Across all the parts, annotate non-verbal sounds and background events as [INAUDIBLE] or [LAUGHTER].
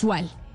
sexual.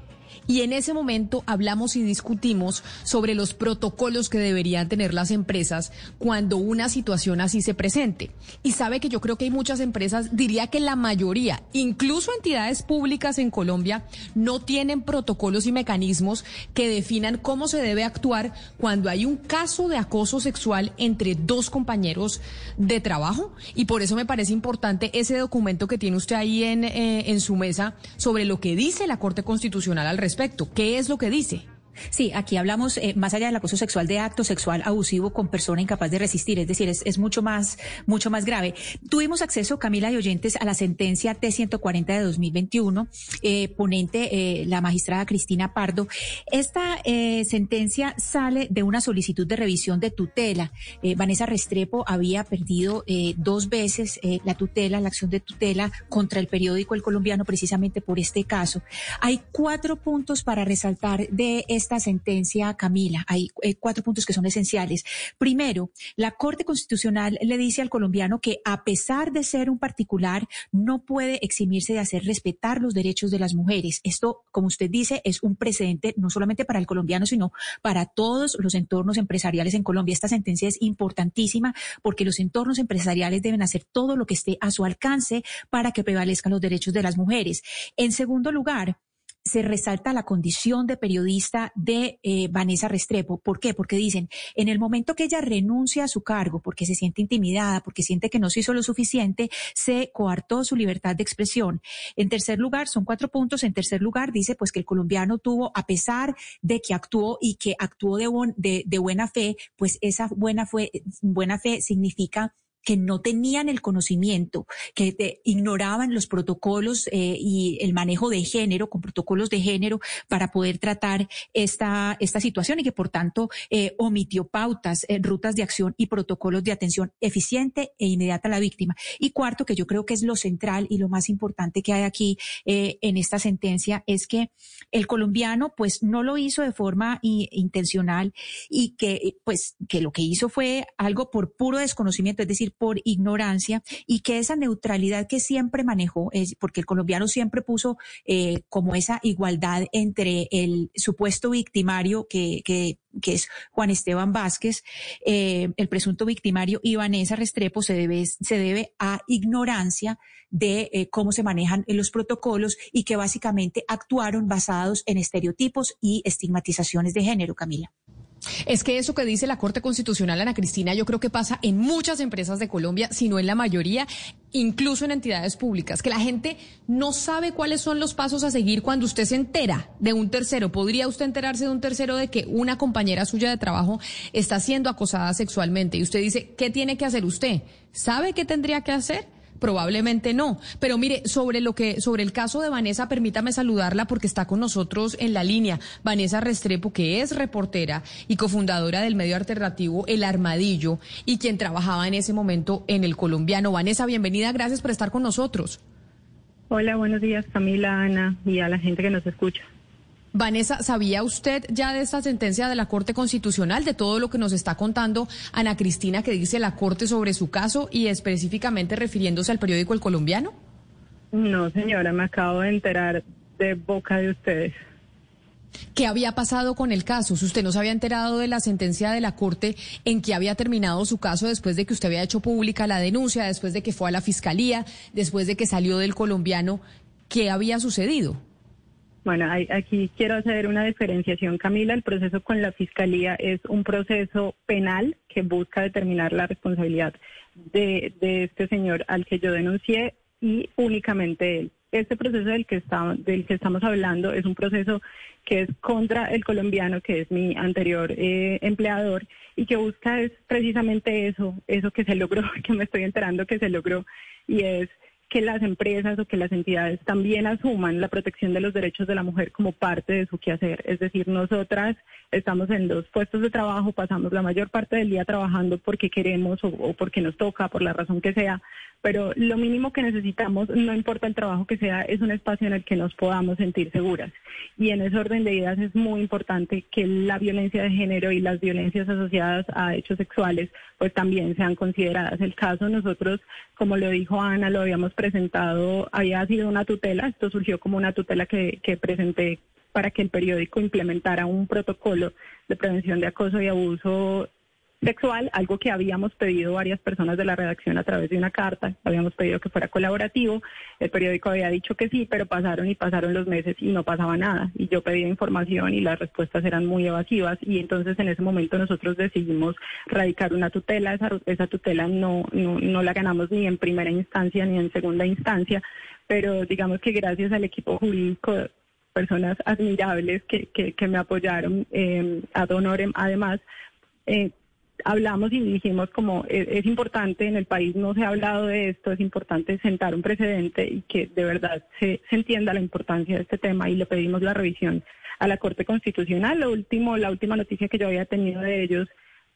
Y en ese momento hablamos y discutimos sobre los protocolos que deberían tener las empresas cuando una situación así se presente. Y sabe que yo creo que hay muchas empresas, diría que la mayoría, incluso entidades públicas en Colombia, no tienen protocolos y mecanismos que definan cómo se debe actuar cuando hay un caso de acoso sexual entre dos compañeros de trabajo. Y por eso me parece importante ese documento que tiene usted ahí en, eh, en su mesa sobre lo que dice la Corte Constitucional al respecto. ¿Qué es lo que dice? Sí, aquí hablamos eh, más allá del acoso sexual de acto sexual abusivo con persona incapaz de resistir, es decir, es, mucho más mucho más grave. Tuvimos acceso, Camila y oyentes, a la sentencia T140 de 2021, eh, ponente eh, la magistrada Cristina Pardo. Esta eh, sentencia sale de una solicitud de revisión de tutela. Vanessa Restrepo había perdido dos veces la tutela, la acción de tutela contra el periódico El Colombiano precisamente por este caso. Hay cuatro puntos para resaltar de esta esta sentencia, Camila, hay eh, cuatro puntos que son esenciales. Primero, la Corte Constitucional le dice al colombiano que a pesar de ser un particular, no puede eximirse de hacer respetar los derechos de las mujeres. Esto, como usted dice, es un precedente no solamente para el colombiano, sino para todos los entornos empresariales en Colombia. Esta sentencia es importantísima porque los entornos empresariales deben hacer todo lo que esté a su alcance para que prevalezcan los derechos de las mujeres. En segundo lugar, se resalta la condición de periodista de eh, Vanessa Restrepo. ¿Por qué? Porque dicen, en el momento que ella renuncia a su cargo, porque se siente intimidada, porque siente que no se hizo lo suficiente, se coartó su libertad de expresión. En tercer lugar, son cuatro puntos. En tercer lugar, dice pues que el colombiano tuvo, a pesar de que actuó y que actuó de, de, de buena fe, pues esa buena, fue, buena fe significa que no tenían el conocimiento, que ignoraban los protocolos eh, y el manejo de género, con protocolos de género, para poder tratar esta, esta situación y que por tanto eh, omitió pautas, eh, rutas de acción y protocolos de atención eficiente e inmediata a la víctima. Y cuarto, que yo creo que es lo central y lo más importante que hay aquí en esta sentencia, es que el colombiano pues no lo hizo de forma intencional y que pues que lo que hizo fue algo por puro desconocimiento, es decir, por ignorancia y que esa neutralidad que siempre manejó, es porque el colombiano siempre puso eh, como esa igualdad entre el supuesto victimario que, que, es Juan Esteban Vázquez, eh, el presunto victimario y Vanessa Restrepo se debe, se debe a ignorancia de eh, cómo se manejan los protocolos y que básicamente actuaron basados en estereotipos y estigmatizaciones de género, Camila. Es que eso que dice la Corte Constitucional, Ana Cristina, yo creo que pasa en muchas empresas de Colombia, si no en la mayoría, incluso en entidades públicas, que la gente no sabe cuáles son los pasos a seguir cuando usted se entera de un tercero. ¿Podría usted enterarse de un tercero de que una compañera suya de trabajo está siendo acosada sexualmente? Y usted dice, ¿qué tiene que hacer usted? ¿Sabe qué tendría que hacer? Probablemente no. Pero mire, sobre lo que, sobre el caso de Vanessa, permítame saludarla porque está con nosotros en la línea. Vanessa Restrepo, que es reportera y cofundadora del medio alternativo El Armadillo y quien trabajaba en ese momento en el colombiano. Vanessa, bienvenida, gracias por estar con nosotros. Hola, buenos días, Camila, Ana y a la gente que nos escucha. Vanessa, ¿sabía usted ya de esta sentencia de la Corte Constitucional, de todo lo que nos está contando Ana Cristina que dice la Corte sobre su caso y específicamente refiriéndose al periódico El Colombiano? No, señora, me acabo de enterar de boca de ustedes. ¿Qué había pasado con el caso? Si usted no se había enterado de la sentencia de la Corte en que había terminado su caso después de que usted había hecho pública la denuncia, después de que fue a la Fiscalía, después de que salió del colombiano, ¿qué había sucedido? Bueno, aquí quiero hacer una diferenciación, Camila. El proceso con la Fiscalía es un proceso penal que busca determinar la responsabilidad de, este señor al que yo denuncié y únicamente él. Este proceso del que, del que estamos hablando es un proceso que es contra el colombiano, que es mi anterior eh, empleador, y que busca es precisamente eso, eso que se logró, [LAUGHS] que me estoy enterando que se logró, y es que las empresas o que las entidades también asuman la protección de los derechos de la mujer como parte de su quehacer. Es decir, nosotras estamos en los puestos de trabajo, pasamos la mayor parte del día trabajando porque queremos o, porque nos toca, por la razón que sea, pero lo mínimo que necesitamos, no importa el trabajo que sea, es un espacio en el que nos podamos sentir seguras. Y en ese orden de ideas es muy importante que la violencia de género y las violencias asociadas a hechos sexuales pues también sean consideradas. El caso nosotros, como lo dijo Ana, lo habíamos presentado, había sido una tutela, esto surgió como una tutela que, que presenté para que el periódico implementara un protocolo de prevención de acoso y abuso sexual, algo que habíamos pedido varias personas de la redacción a través de una carta, habíamos pedido que fuera colaborativo, el periódico había dicho que sí, pero pasaron y pasaron los meses y no pasaba nada, y yo pedía información y las respuestas eran muy evasivas, y entonces en ese momento nosotros decidimos radicar una tutela, esa, esa tutela no, no, no la ganamos ni en primera instancia ni en segunda instancia, pero digamos que gracias al equipo jurídico personas admirables que, que, me apoyaron, eh, ad honorem además, eh, hablamos y dijimos como es, es, importante, en el país no se ha hablado de esto, es importante sentar un precedente y que de verdad se, se entienda la importancia de este tema y le pedimos la revisión a la Corte Constitucional. Lo último, la última noticia que yo había tenido de ellos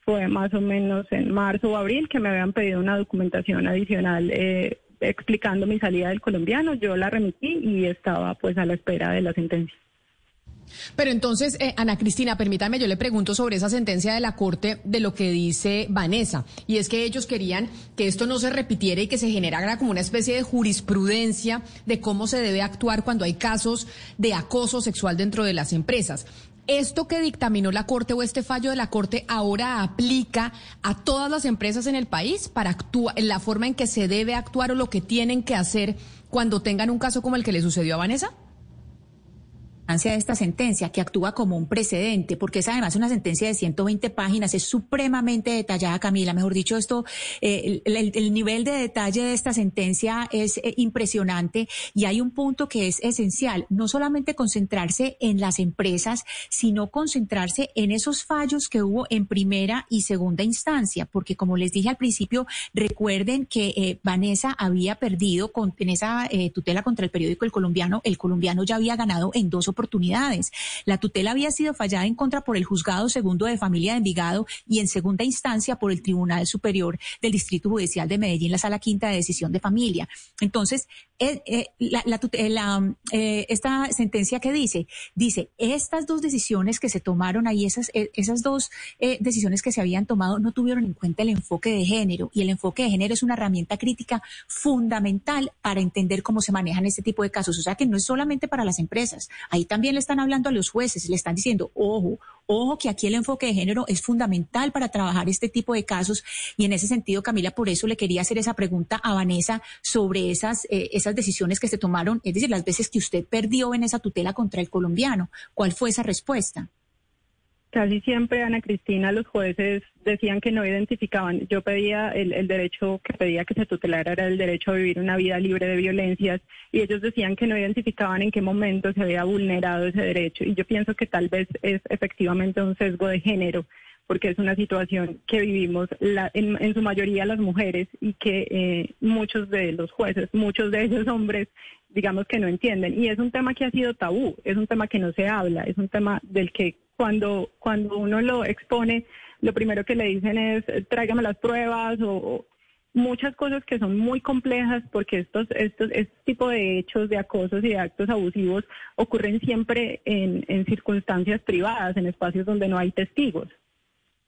fue más o menos en marzo o abril que me habían pedido una documentación adicional eh, explicando mi salida del colombiano. Yo la remití y estaba pues a la espera de la sentencia. Pero entonces, eh, Ana Cristina, permítame, yo le pregunto sobre esa sentencia de la Corte de lo que dice Vanessa, y es que ellos querían que esto no se repitiera y que se generara como una especie de jurisprudencia de cómo se debe actuar cuando hay casos de acoso sexual dentro de las empresas. ¿Esto que dictaminó la Corte o este fallo de la Corte ahora aplica a todas las empresas en el país para actuar, en la forma en que se debe actuar o lo que tienen que hacer cuando tengan un caso como el que le sucedió a Vanessa? De esta sentencia, que actúa como un precedente, porque es además una sentencia de 120 páginas, es supremamente detallada, Camila. Mejor dicho, esto, eh, el, nivel de detalle de esta sentencia es eh, impresionante y hay un punto que es esencial, no solamente concentrarse en las empresas, sino concentrarse en esos fallos que hubo en primera y segunda instancia, porque como les dije al principio, recuerden que eh, Vanessa había perdido con, en esa tutela contra el periódico El Colombiano, el colombiano ya había ganado en dos oportunidades oportunidades. La tutela había sido fallada en contra por el juzgado segundo de familia de Envigado y en segunda instancia por el Tribunal Superior del Distrito Judicial de Medellín, la Sala Quinta de Decisión de Familia. Entonces, eh, eh, eh, esta sentencia que dice, dice, estas dos decisiones que se tomaron ahí, esas, esas dos decisiones que se habían tomado, no tuvieron en cuenta el enfoque de género. Y el enfoque de género es una herramienta crítica fundamental para entender cómo se manejan este tipo de casos. O sea que no es solamente para las empresas. Ahí también le están hablando a los jueces, le están diciendo, ojo, ojo que aquí el enfoque de género es fundamental para trabajar este tipo de casos. Y en ese sentido, Camila, por eso le quería hacer esa pregunta a Vanessa sobre esas, eh, esas decisiones que se tomaron, es decir, las veces que usted perdió en esa tutela contra el colombiano. ¿Cuál fue esa respuesta? Casi siempre, Ana Cristina, los jueces decían que no identificaban. Yo pedía el, derecho que pedía que se tutelara era el derecho a vivir una vida libre de violencias y ellos decían que no identificaban en qué momento se había vulnerado ese derecho. Y yo pienso que tal vez es efectivamente un sesgo de género porque es una situación que vivimos en, su mayoría las mujeres y que eh, muchos de los jueces, muchos de esos hombres, digamos que no entienden. Y es un tema que ha sido tabú, es un tema que no se habla, es un tema del que cuando, cuando uno lo expone, lo primero que le dicen es tráigame las pruebas o, muchas cosas que son muy complejas porque estos, estos, este tipo de hechos de acosos y de actos abusivos ocurren siempre en, en circunstancias privadas, en espacios donde no hay testigos.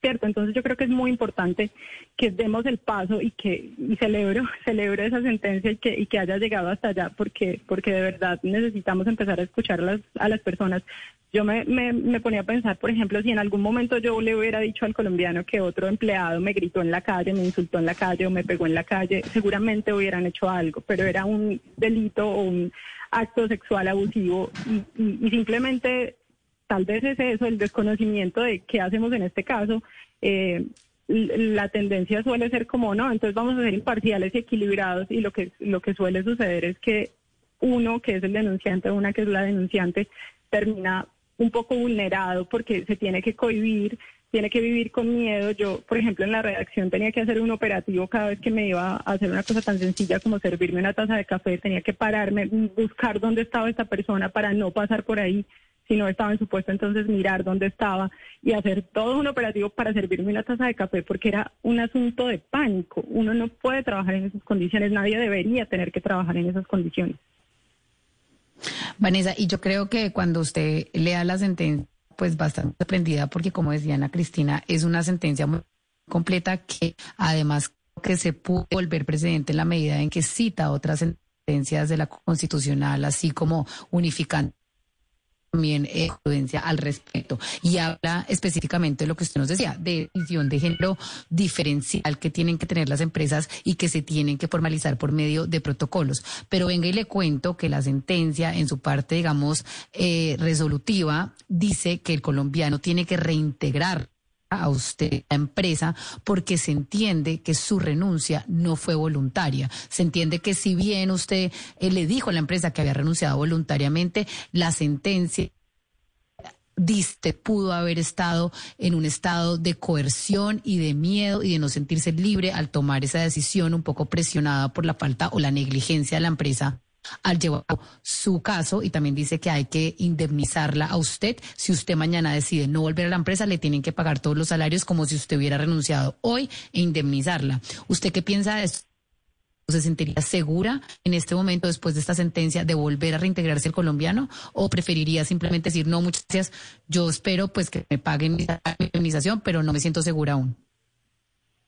¿Cierto? Entonces yo creo que es muy importante que demos el paso y que y celebro, [LAUGHS] celebro esa sentencia y que, y que haya llegado hasta allá porque, porque de verdad necesitamos empezar a escuchar a las, a las personas. Yo me, me, me ponía a pensar, por ejemplo, si en algún momento yo le hubiera dicho al colombiano que otro empleado me gritó en la calle, me insultó en la calle o me pegó en la calle, seguramente hubieran hecho algo, pero era un delito o un acto sexual abusivo y, y simplemente tal vez es eso, el desconocimiento de qué hacemos en este caso. Eh, la tendencia suele ser como no, entonces vamos a ser imparciales y equilibrados y lo que lo que suele suceder es que uno que es el denunciante, una que es la denunciante, termina un poco vulnerado porque se tiene que cohibir, tiene que vivir con miedo. Yo, por ejemplo, en la redacción tenía que hacer un operativo cada vez que me iba a hacer una cosa tan sencilla como servirme una taza de café, tenía que pararme, buscar dónde estaba esta persona para no pasar por ahí si no estaba en su puesto, entonces mirar dónde estaba y hacer todo un operativo para servirme una taza de café, porque era un asunto de pánico. Uno no puede trabajar en esas condiciones, nadie debería tener que trabajar en esas condiciones. Vanessa, y yo creo que cuando usted lea la sentencia, pues bastante sorprendida, porque como decía Ana Cristina, es una sentencia muy completa que además que se pudo volver precedente en la medida en que cita otras sentencias de la Constitucional, así como unificando también eh, prudencia al respecto y habla específicamente de lo que usted nos decía, de visión de género diferencial que tienen que tener las empresas y que se tienen que formalizar por medio de protocolos. Pero venga y le cuento que la sentencia en su parte, digamos, eh, resolutiva dice que el colombiano tiene que reintegrar a usted, la empresa, porque se entiende que su renuncia no fue voluntaria. Se entiende que si bien usted eh, le dijo a la empresa que había renunciado voluntariamente, la sentencia diste pudo haber estado en un estado de coerción y de miedo y de no sentirse libre al tomar esa decisión un poco presionada por la falta o la negligencia de la empresa al llevar su caso y también dice que hay que indemnizarla a usted. Si usted mañana decide no volver a la empresa, le tienen que pagar todos los salarios como si usted hubiera renunciado hoy e indemnizarla. ¿Usted qué piensa de esto? ¿Se sentiría segura en este momento, después de esta sentencia, de volver a reintegrarse el colombiano? ¿O preferiría simplemente decir, no, muchas gracias, yo espero pues que me paguen mi indemnización, pero no me siento segura aún?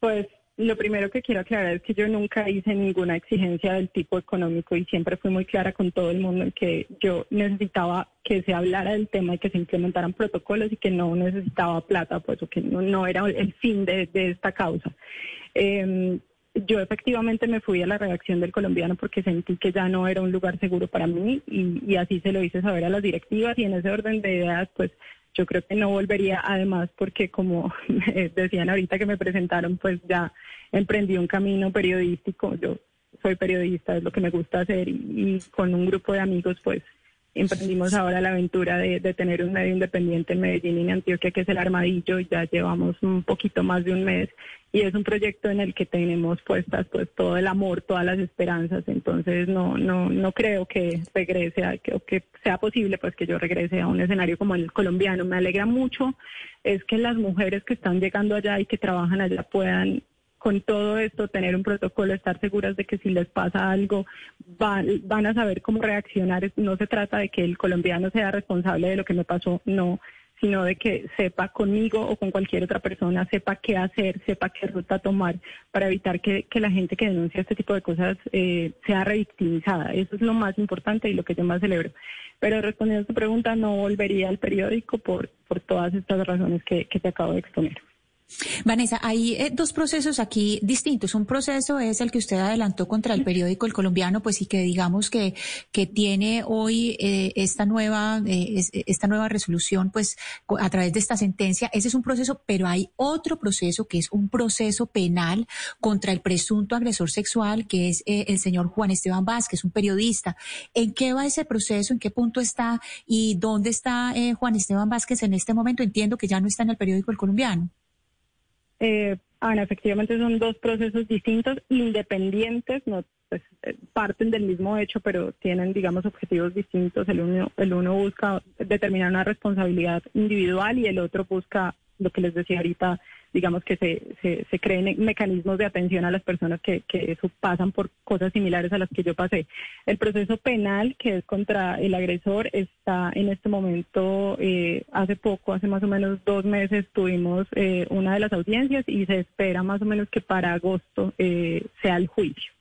Pues lo primero que quiero aclarar es que yo nunca hice ninguna exigencia del tipo económico y siempre fui muy clara con todo el mundo en que yo necesitaba que se hablara del tema y que se implementaran protocolos y que no necesitaba plata, pues o que no, era el fin de, esta causa. Em, yo efectivamente me fui a la redacción del colombiano porque sentí que ya no era un lugar seguro para mí y, y así se lo hice saber a las directivas y en ese orden de ideas pues yo creo que no volvería además porque como [LAUGHS] decían ahorita que me presentaron, pues ya emprendí un camino periodístico. Yo soy periodista, es lo que me gusta hacer y, con un grupo de amigos pues emprendimos ahora la aventura de, tener un medio independiente en Medellín y en Antioquia, que es el Armadillo, y ya llevamos un poquito más de un mes, y es un proyecto en el que tenemos puestas pues todo el amor, todas las esperanzas, entonces no, no, no creo que regrese, a, que, que sea posible pues que yo regrese a un escenario como el colombiano. Me alegra mucho es que las mujeres que están llegando allá y que trabajan allá puedan con todo esto tener un protocolo, estar seguras de que si les pasa algo van, a saber cómo reaccionar. No se trata de que el colombiano sea responsable de lo que me pasó, no, sino de que sepa conmigo o con cualquier otra persona, sepa qué hacer, sepa qué ruta tomar para evitar que, la gente que denuncia este tipo de cosas eh, sea revictimizada. Eso es lo más importante y lo que yo más celebro. Pero respondiendo a tu pregunta, no volvería al periódico por, por todas estas razones que, que te acabo de exponer. Vanessa, hay eh, dos procesos aquí distintos. Un proceso es el que usted adelantó contra el periódico El Colombiano, pues y que digamos que, que tiene hoy eh, esta nueva eh, esta nueva resolución, pues a través de esta sentencia. Ese es un proceso, pero hay otro proceso que es un proceso penal contra el presunto agresor sexual, que es el señor Juan Esteban Vázquez, un periodista. ¿En qué va ese proceso? ¿En qué punto está? ¿Y dónde está Juan Esteban Vázquez en este momento? Entiendo que ya no está en el periódico El Colombiano. Eh, Ana, efectivamente son dos procesos distintos, independientes, no pues, eh, parten del mismo hecho, pero tienen, digamos, objetivos distintos. El uno, el uno busca determinar una responsabilidad individual y el otro busca lo que les decía ahorita, digamos que se, se, creen mecanismos de atención a las personas que, que pasan por cosas similares a las que yo pasé. El proceso penal, que es contra el agresor, está en este momento, eh, hace poco, hace más o menos dos meses, tuvimos eh, una de las audiencias y se espera más o menos que para agosto eh, sea el juicio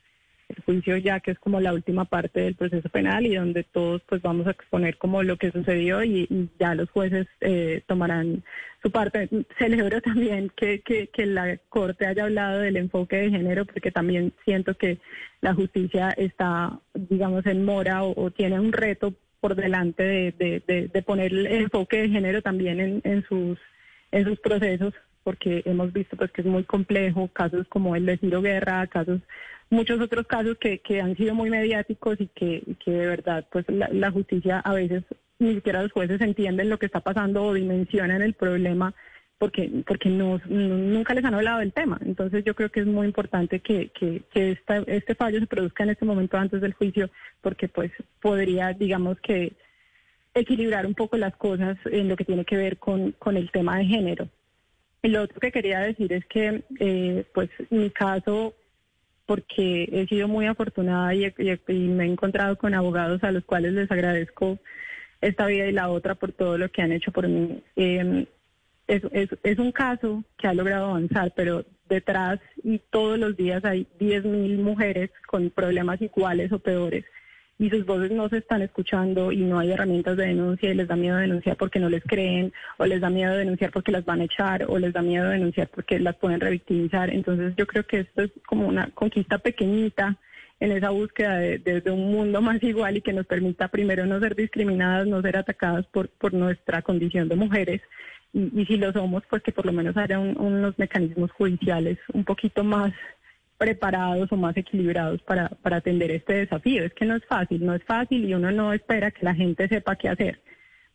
juicio ya que es como la última parte del proceso penal y donde todos pues vamos a exponer como lo que sucedió y, ya los jueces eh, tomarán su parte. Celebro también que, que, la Corte haya hablado del enfoque de género porque también siento que la justicia está, digamos, en mora o, tiene un reto por delante de, de, de, poner el enfoque de género también en, en, sus, en sus procesos porque hemos visto pues que es muy complejo, casos como el de Ciro Guerra, casos muchos otros casos que, que han sido muy mediáticos y que, que de verdad pues la, justicia a veces ni siquiera los jueces entienden lo que está pasando o dimensionan el problema porque porque no, nunca les han hablado del tema. Entonces yo creo que es muy importante que, que, que este fallo se produzca en este momento antes del juicio porque pues podría, digamos que, equilibrar un poco las cosas en lo que tiene que ver con, con el tema de género. Lo otro que quería decir es que, eh, pues, mi caso, porque he sido muy afortunada y, me he encontrado con abogados a los cuales les agradezco esta vida y la otra por todo lo que han hecho por mí. Es, es, es, un caso que ha logrado avanzar, pero detrás y todos los días hay 10.000 mujeres con problemas iguales o peores y sus voces no se están escuchando y no hay herramientas de denuncia y les da miedo denunciar porque no les creen o les da miedo denunciar porque las van a echar o les da miedo denunciar porque las pueden revictimizar. Entonces yo creo que esto es como una conquista pequeñita en esa búsqueda de, un mundo más igual y que nos permita primero no ser discriminadas, no ser atacadas por, por nuestra condición de mujeres y, si lo somos, pues que por lo menos haya unos mecanismos judiciales un poquito más preparados o más equilibrados para, para atender este desafío. Es que no es fácil, no es fácil y uno no espera que la gente sepa qué hacer,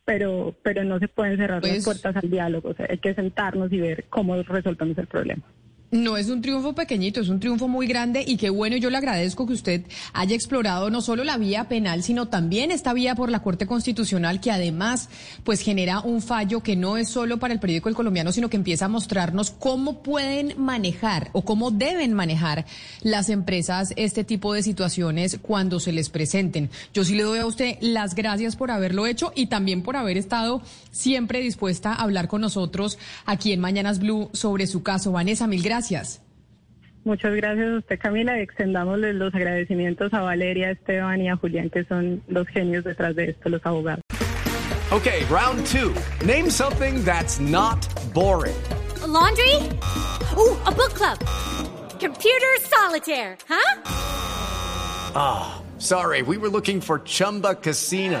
pero, pero no se pueden cerrar las pues puertas al diálogo. O sea, hay que sentarnos y ver cómo resolvemos el problema. No es un triunfo pequeñito, es un triunfo muy grande y qué bueno, yo le agradezco que usted haya explorado no solo la vía penal, sino también esta vía por la Corte Constitucional que además pues genera un fallo que no es solo para el periódico El Colombiano, sino que empieza a mostrarnos cómo pueden manejar o cómo deben manejar las empresas este tipo de situaciones cuando se les presenten. Yo sí le doy a usted las gracias por haberlo hecho y también por haber estado siempre dispuesta a hablar con nosotros aquí en Mañanas Blue sobre su caso. Vanessa, mil gracias gracias. Muchas gracias a usted, Camila. Extendámosle los agradecimientos a Valeria, Esteban y a Julián, que son los genios detrás de esto, los abogados. Okay, round two. Name something that's not boring. A laundry? Ooh, a book club. Computer solitaire, huh? Ah, oh, sorry. We were looking for Chumba Casino.